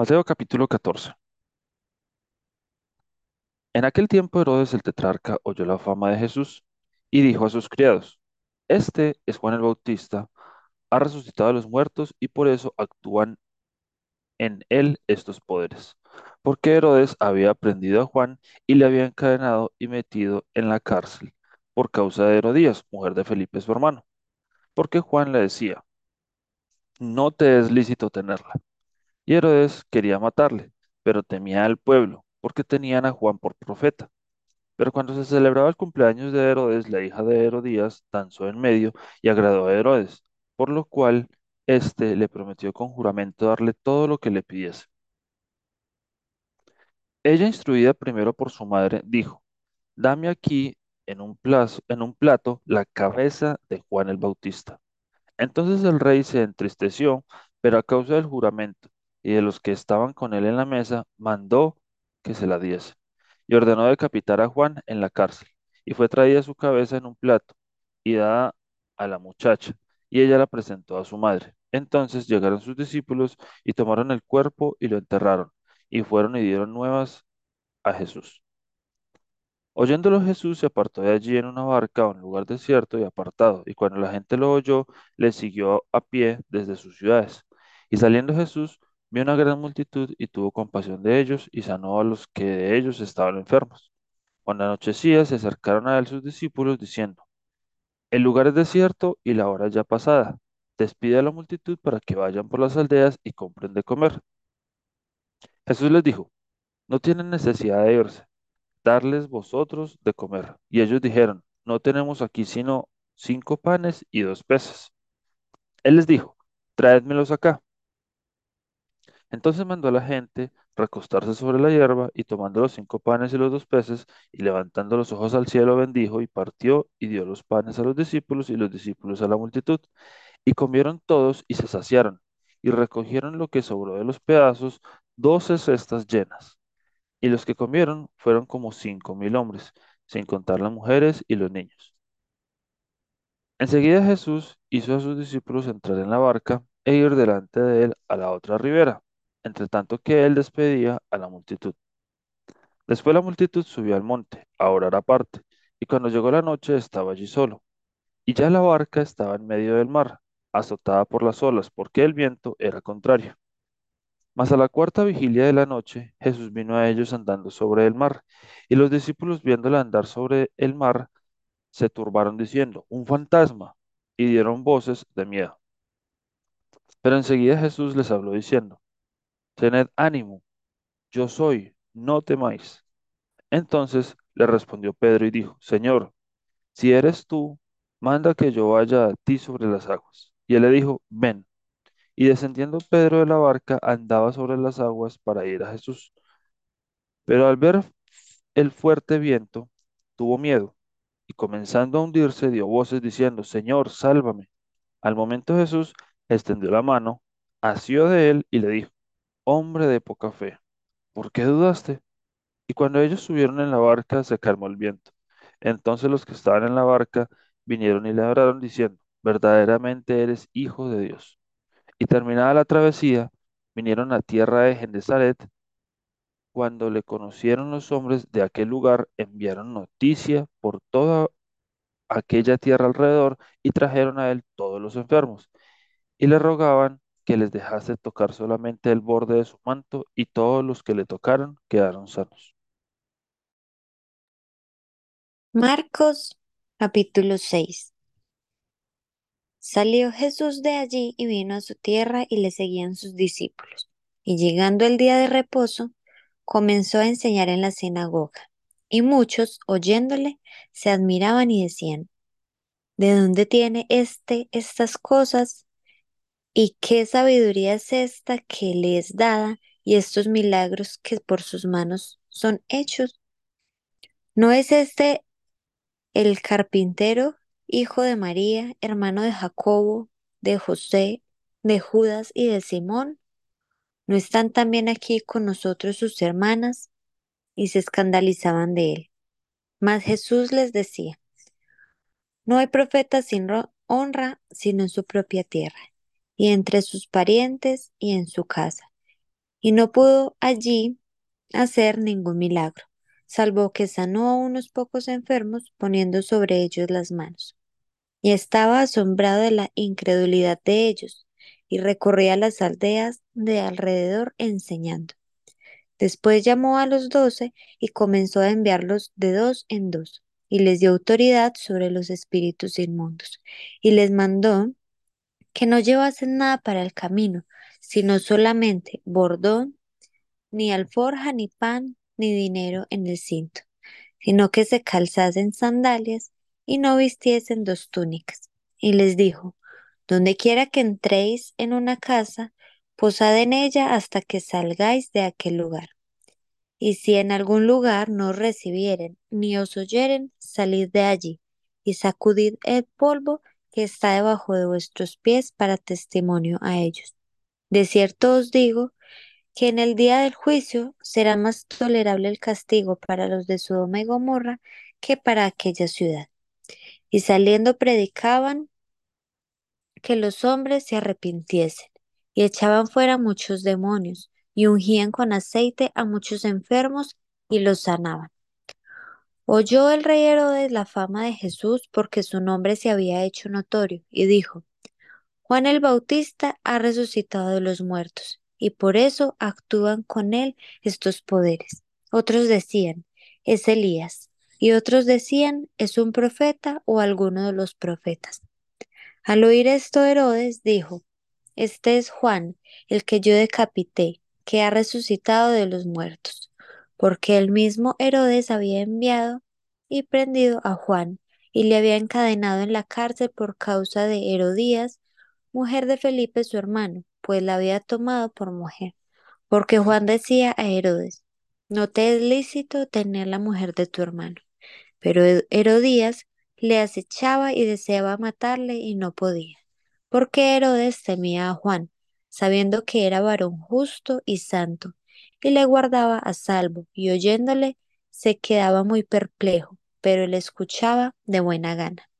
Mateo capítulo 14. En aquel tiempo Herodes el tetrarca oyó la fama de Jesús y dijo a sus criados, Este es Juan el Bautista, ha resucitado a los muertos y por eso actúan en él estos poderes. Porque Herodes había prendido a Juan y le había encadenado y metido en la cárcel por causa de Herodías, mujer de Felipe su hermano. Porque Juan le decía, no te es lícito tenerla. Y Herodes quería matarle, pero temía al pueblo, porque tenían a Juan por profeta. Pero cuando se celebraba el cumpleaños de Herodes, la hija de Herodías danzó en medio y agradó a Herodes, por lo cual éste le prometió con juramento darle todo lo que le pidiese. Ella, instruida primero por su madre, dijo, Dame aquí en un en un plato la cabeza de Juan el Bautista. Entonces el rey se entristeció, pero a causa del juramento y de los que estaban con él en la mesa, mandó que se la diese, y ordenó decapitar a Juan en la cárcel. Y fue traída su cabeza en un plato y dada a la muchacha, y ella la presentó a su madre. Entonces llegaron sus discípulos y tomaron el cuerpo y lo enterraron, y fueron y dieron nuevas a Jesús. Oyéndolo Jesús se apartó de allí en una barca a un lugar desierto y apartado, y cuando la gente lo oyó, le siguió a pie desde sus ciudades. Y saliendo Jesús, vio una gran multitud y tuvo compasión de ellos y sanó a los que de ellos estaban enfermos. Cuando anochecía, se acercaron a él sus discípulos diciendo, El lugar es desierto y la hora ya pasada. Despide a la multitud para que vayan por las aldeas y compren de comer. Jesús les dijo, No tienen necesidad de irse darles vosotros de comer. Y ellos dijeron, no tenemos aquí sino cinco panes y dos peces. Él les dijo, traédmelos acá. Entonces mandó a la gente recostarse sobre la hierba y tomando los cinco panes y los dos peces y levantando los ojos al cielo bendijo y partió y dio los panes a los discípulos y los discípulos a la multitud. Y comieron todos y se saciaron y recogieron lo que sobró de los pedazos, doce cestas llenas. Y los que comieron fueron como cinco mil hombres, sin contar las mujeres y los niños. Enseguida Jesús hizo a sus discípulos entrar en la barca e ir delante de él a la otra ribera, entre tanto que él despedía a la multitud. Después la multitud subió al monte a orar aparte, y cuando llegó la noche estaba allí solo. Y ya la barca estaba en medio del mar, azotada por las olas, porque el viento era contrario. Mas a la cuarta vigilia de la noche, Jesús vino a ellos andando sobre el mar, y los discípulos viéndole andar sobre el mar, se turbaron diciendo, un fantasma, y dieron voces de miedo. Pero enseguida Jesús les habló diciendo, tened ánimo, yo soy, no temáis. Entonces le respondió Pedro y dijo, Señor, si eres tú, manda que yo vaya a ti sobre las aguas. Y él le dijo, ven. Y descendiendo Pedro de la barca, andaba sobre las aguas para ir a Jesús. Pero al ver el fuerte viento, tuvo miedo, y comenzando a hundirse, dio voces diciendo, Señor, sálvame. Al momento Jesús extendió la mano, asió de él y le dijo, Hombre de poca fe, ¿por qué dudaste? Y cuando ellos subieron en la barca, se calmó el viento. Entonces los que estaban en la barca vinieron y le adoraron diciendo, verdaderamente eres hijo de Dios. Y terminada la travesía, vinieron a tierra de Gennesaret, cuando le conocieron los hombres de aquel lugar, enviaron noticia por toda aquella tierra alrededor y trajeron a él todos los enfermos. Y le rogaban que les dejase tocar solamente el borde de su manto, y todos los que le tocaron quedaron sanos. Marcos capítulo 6 Salió Jesús de allí y vino a su tierra y le seguían sus discípulos. Y llegando el día de reposo, comenzó a enseñar en la sinagoga. Y muchos, oyéndole, se admiraban y decían, ¿de dónde tiene éste estas cosas? ¿Y qué sabiduría es esta que le es dada y estos milagros que por sus manos son hechos? ¿No es este el carpintero, hijo de María, hermano de Jacobo, de José, de Judas y de Simón? ¿No están también aquí con nosotros sus hermanas? Y se escandalizaban de él. Mas Jesús les decía, no hay profeta sin honra sino en su propia tierra, y entre sus parientes y en su casa. y no pudo allí hacer ningún milagro, salvo que sanó a unos pocos enfermos poniendo sobre ellos las manos. Y estaba asombrado de la incredulidad de ellos, y recorría las aldeas de alrededor enseñando. Después llamó a los doce y comenzó a enviarlos de dos en dos, y les dio autoridad sobre los espíritus inmundos, y les mandó que no llevasen nada para el camino, sino solamente bordón, ni alforja, ni pan, ni dinero en el cinto, sino que se calzasen sandalias y no vistiesen dos túnicas. Y les dijo, donde quiera que entréis en una casa, posad en ella hasta que salgáis de aquel lugar. Y si en algún lugar no recibieren ni os oyeren, salid de allí y sacudid el polvo que está debajo de vuestros pies para testimonio a ellos. De cierto os digo que en el día del juicio será más tolerable el castigo para los de Sodoma y Gomorra que para aquella ciudad. Y saliendo predicaban que los hombres se arrepintiesen, y echaban fuera muchos demonios, y ungían con aceite a muchos enfermos, y los sanaban. Oyó el rey Herodes la fama de Jesús porque su nombre se había hecho notorio, y dijo, Juan el Bautista ha resucitado de los muertos, y por eso actúan con él estos poderes. Otros decían, es Elías, y otros decían, es un profeta o alguno de los profetas. Al oír esto, Herodes dijo, Este es Juan, el que yo decapité, que ha resucitado de los muertos, porque el mismo Herodes había enviado y prendido a Juan, y le había encadenado en la cárcel por causa de Herodías, mujer de Felipe su hermano, pues la había tomado por mujer. Porque Juan decía a Herodes, no te es lícito tener la mujer de tu hermano. Pero Herodías le acechaba y deseaba matarle y no podía, porque Herodes temía a Juan, sabiendo que era varón justo y santo, y le guardaba a salvo, y oyéndole se quedaba muy perplejo, pero él escuchaba de buena gana.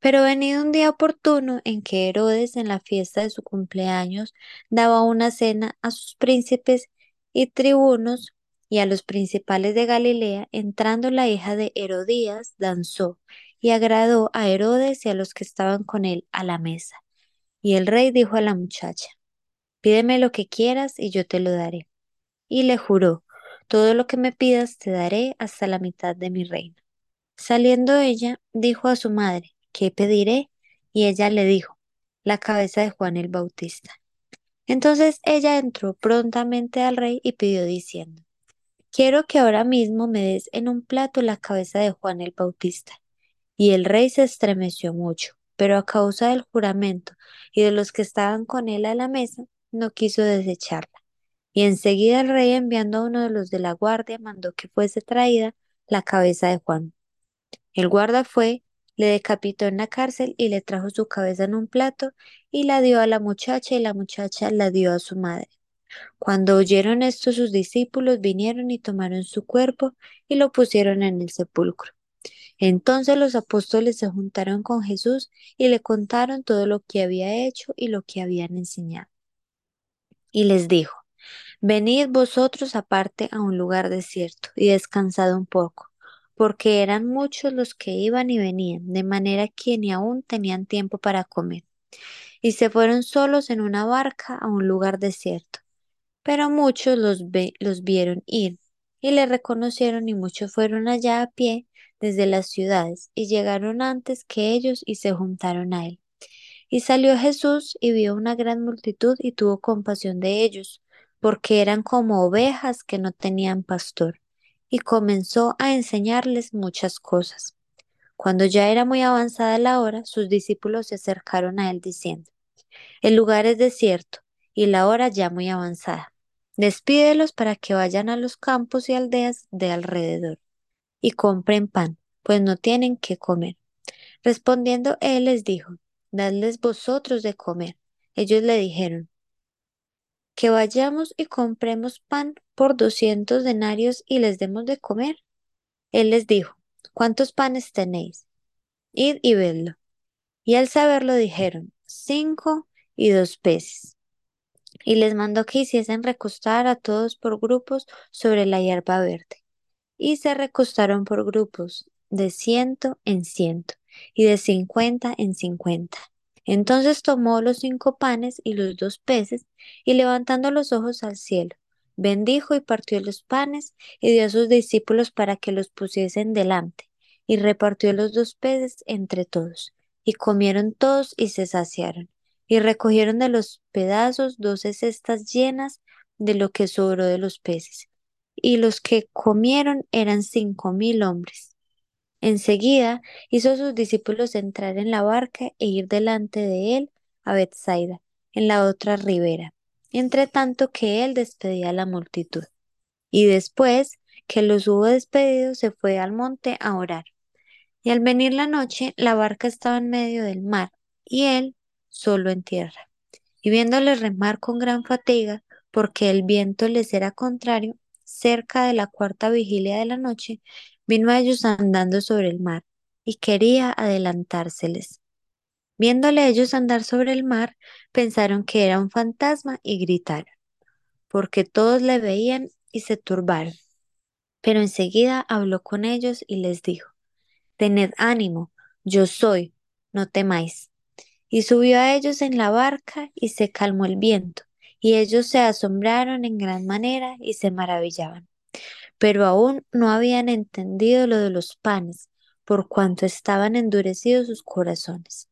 Pero venido un día oportuno en que Herodes en la fiesta de su cumpleaños daba una cena a sus príncipes y tribunos y a los principales de Galilea, entrando la hija de Herodías, danzó y agradó a Herodes y a los que estaban con él a la mesa. Y el rey dijo a la muchacha, Pídeme lo que quieras y yo te lo daré. Y le juró, Todo lo que me pidas te daré hasta la mitad de mi reino. Saliendo ella, dijo a su madre, ¿qué pediré? Y ella le dijo, la cabeza de Juan el Bautista. Entonces ella entró prontamente al rey y pidió diciendo, Quiero que ahora mismo me des en un plato la cabeza de Juan el Bautista. Y el rey se estremeció mucho, pero a causa del juramento y de los que estaban con él a la mesa, no quiso desecharla. Y enseguida el rey, enviando a uno de los de la guardia, mandó que fuese traída la cabeza de Juan. El guarda fue, le decapitó en la cárcel y le trajo su cabeza en un plato y la dio a la muchacha y la muchacha la dio a su madre. Cuando oyeron esto sus discípulos vinieron y tomaron su cuerpo y lo pusieron en el sepulcro. Entonces los apóstoles se juntaron con Jesús y le contaron todo lo que había hecho y lo que habían enseñado. Y les dijo, Venid vosotros aparte a un lugar desierto y descansad un poco, porque eran muchos los que iban y venían, de manera que ni aún tenían tiempo para comer. Y se fueron solos en una barca a un lugar desierto. Pero muchos los, los vieron ir y le reconocieron y muchos fueron allá a pie desde las ciudades y llegaron antes que ellos y se juntaron a él. Y salió Jesús y vio una gran multitud y tuvo compasión de ellos, porque eran como ovejas que no tenían pastor, y comenzó a enseñarles muchas cosas. Cuando ya era muy avanzada la hora, sus discípulos se acercaron a él diciendo, El lugar es desierto y la hora ya muy avanzada. Despídelos para que vayan a los campos y aldeas de alrededor y compren pan, pues no tienen qué comer. Respondiendo él les dijo, Dadles vosotros de comer. Ellos le dijeron, Que vayamos y compremos pan por doscientos denarios y les demos de comer. Él les dijo, ¿cuántos panes tenéis? Id y vedlo. Y al saberlo dijeron, cinco y dos peces. y les mandó que hiciesen recostar a todos por grupos sobre la hierba verde. Y se recostaron por grupos, de ciento en ciento, y de cincuenta en cincuenta. Entonces tomó los cinco panes y los dos peces, y levantando los ojos al cielo, bendijo y partió los panes, y dio a sus discípulos para que los pusiesen delante, y repartió los dos peces entre todos, y comieron todos y se saciaron y recogieron de los pedazos doce cestas llenas de lo que sobró de los peces. Y los que comieron eran cinco mil hombres. Enseguida hizo a sus discípulos entrar en la barca e ir delante de él a Bethsaida, en la otra ribera, entre tanto que él despedía a la multitud. Y después que los hubo despedido, se fue al monte a orar. Y al venir la noche, la barca estaba en medio del mar, y él solo en tierra. Y viéndole remar con gran fatiga, porque el viento les era contrario, cerca de la cuarta vigilia de la noche, vino a ellos andando sobre el mar, y quería adelantárseles. Viéndole ellos andar sobre el mar, pensaron que era un fantasma y gritaron, porque todos le veían y se turbaron. Pero enseguida habló con ellos y les dijo, Tened ánimo, yo soy, no temáis. Y subió a ellos en la barca y se calmó el viento, y ellos se asombraron en gran manera y se maravillaban. Pero aún no habían entendido lo de los panes, por cuanto estaban endurecidos sus corazones.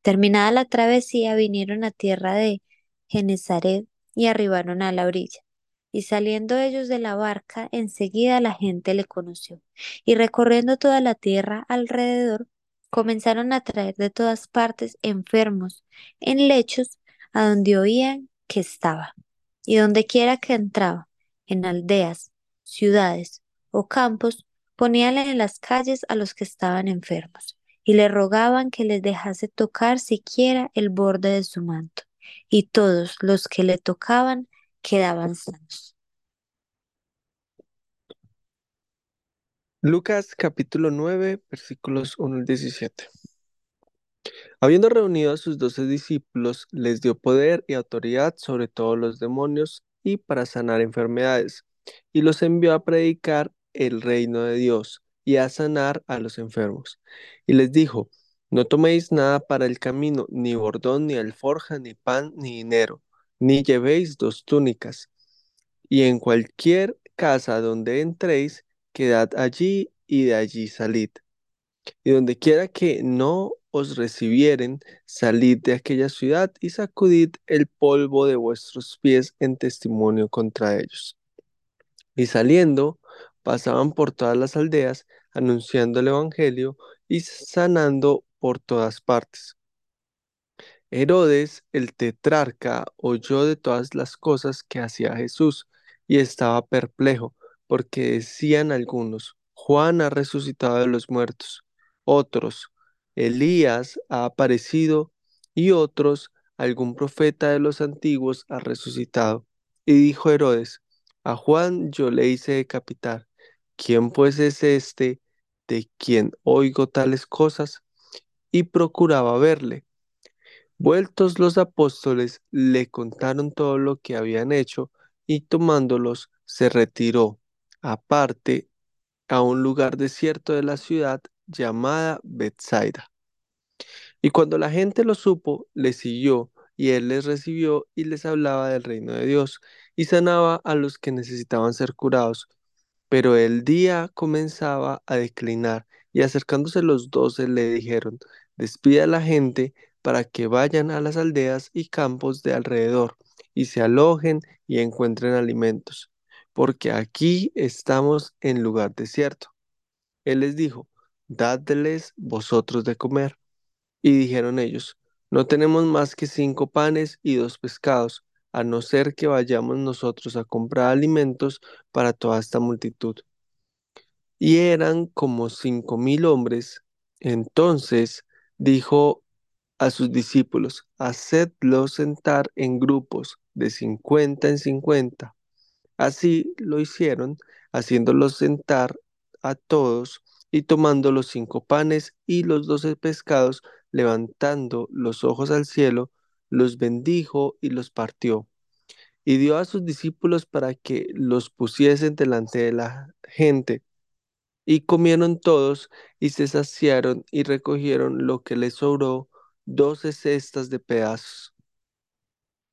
Terminada la travesía, vinieron a tierra de Genezaret y arribaron a la orilla. Y saliendo ellos de la barca, enseguida la gente le conoció. Y recorriendo toda la tierra alrededor, comenzaron a traer de todas partes enfermos en lechos a donde oían que estaba. Y donde quiera que entraba, en aldeas, ciudades o campos, poníanle en las calles a los que estaban enfermos y le rogaban que les dejase tocar siquiera el borde de su manto. Y todos los que le tocaban quedaban sanos. Lucas capítulo 9 versículos 1 al 17. Habiendo reunido a sus doce discípulos, les dio poder y autoridad sobre todos los demonios y para sanar enfermedades, y los envió a predicar el reino de Dios y a sanar a los enfermos. Y les dijo, no toméis nada para el camino, ni bordón, ni alforja, ni pan, ni dinero, ni llevéis dos túnicas. Y en cualquier casa donde entréis, quedad allí y de allí salid. Y donde quiera que no os recibieren, salid de aquella ciudad y sacudid el polvo de vuestros pies en testimonio contra ellos. Y saliendo, pasaban por todas las aldeas, anunciando el Evangelio y sanando por todas partes. Herodes, el tetrarca, oyó de todas las cosas que hacía Jesús y estaba perplejo, porque decían algunos, Juan ha resucitado de los muertos, otros, Elías ha aparecido, y otros, algún profeta de los antiguos ha resucitado. Y dijo Herodes, a Juan yo le hice decapitar. ¿Quién pues es este de quien oigo tales cosas? Y procuraba verle. Vueltos los apóstoles, le contaron todo lo que habían hecho, y tomándolos, se retiró, aparte, a un lugar desierto de la ciudad llamada Bethsaida. Y cuando la gente lo supo, le siguió, y él les recibió y les hablaba del reino de Dios, y sanaba a los que necesitaban ser curados. Pero el día comenzaba a declinar, y acercándose los doce le dijeron, despida a la gente para que vayan a las aldeas y campos de alrededor, y se alojen y encuentren alimentos, porque aquí estamos en lugar desierto. Él les dijo, dadles vosotros de comer. Y dijeron ellos, no tenemos más que cinco panes y dos pescados, a no ser que vayamos nosotros a comprar alimentos para toda esta multitud. Y eran como cinco mil hombres. Entonces dijo a sus discípulos, hacedlos sentar en grupos de cincuenta en cincuenta. Así lo hicieron, haciéndolos sentar a todos y tomando los cinco panes y los doce pescados, levantando los ojos al cielo, los bendijo y los partió, y dio a sus discípulos para que los pusiesen delante de la gente. Y comieron todos y se saciaron y recogieron lo que les sobró, doce cestas de pedazos.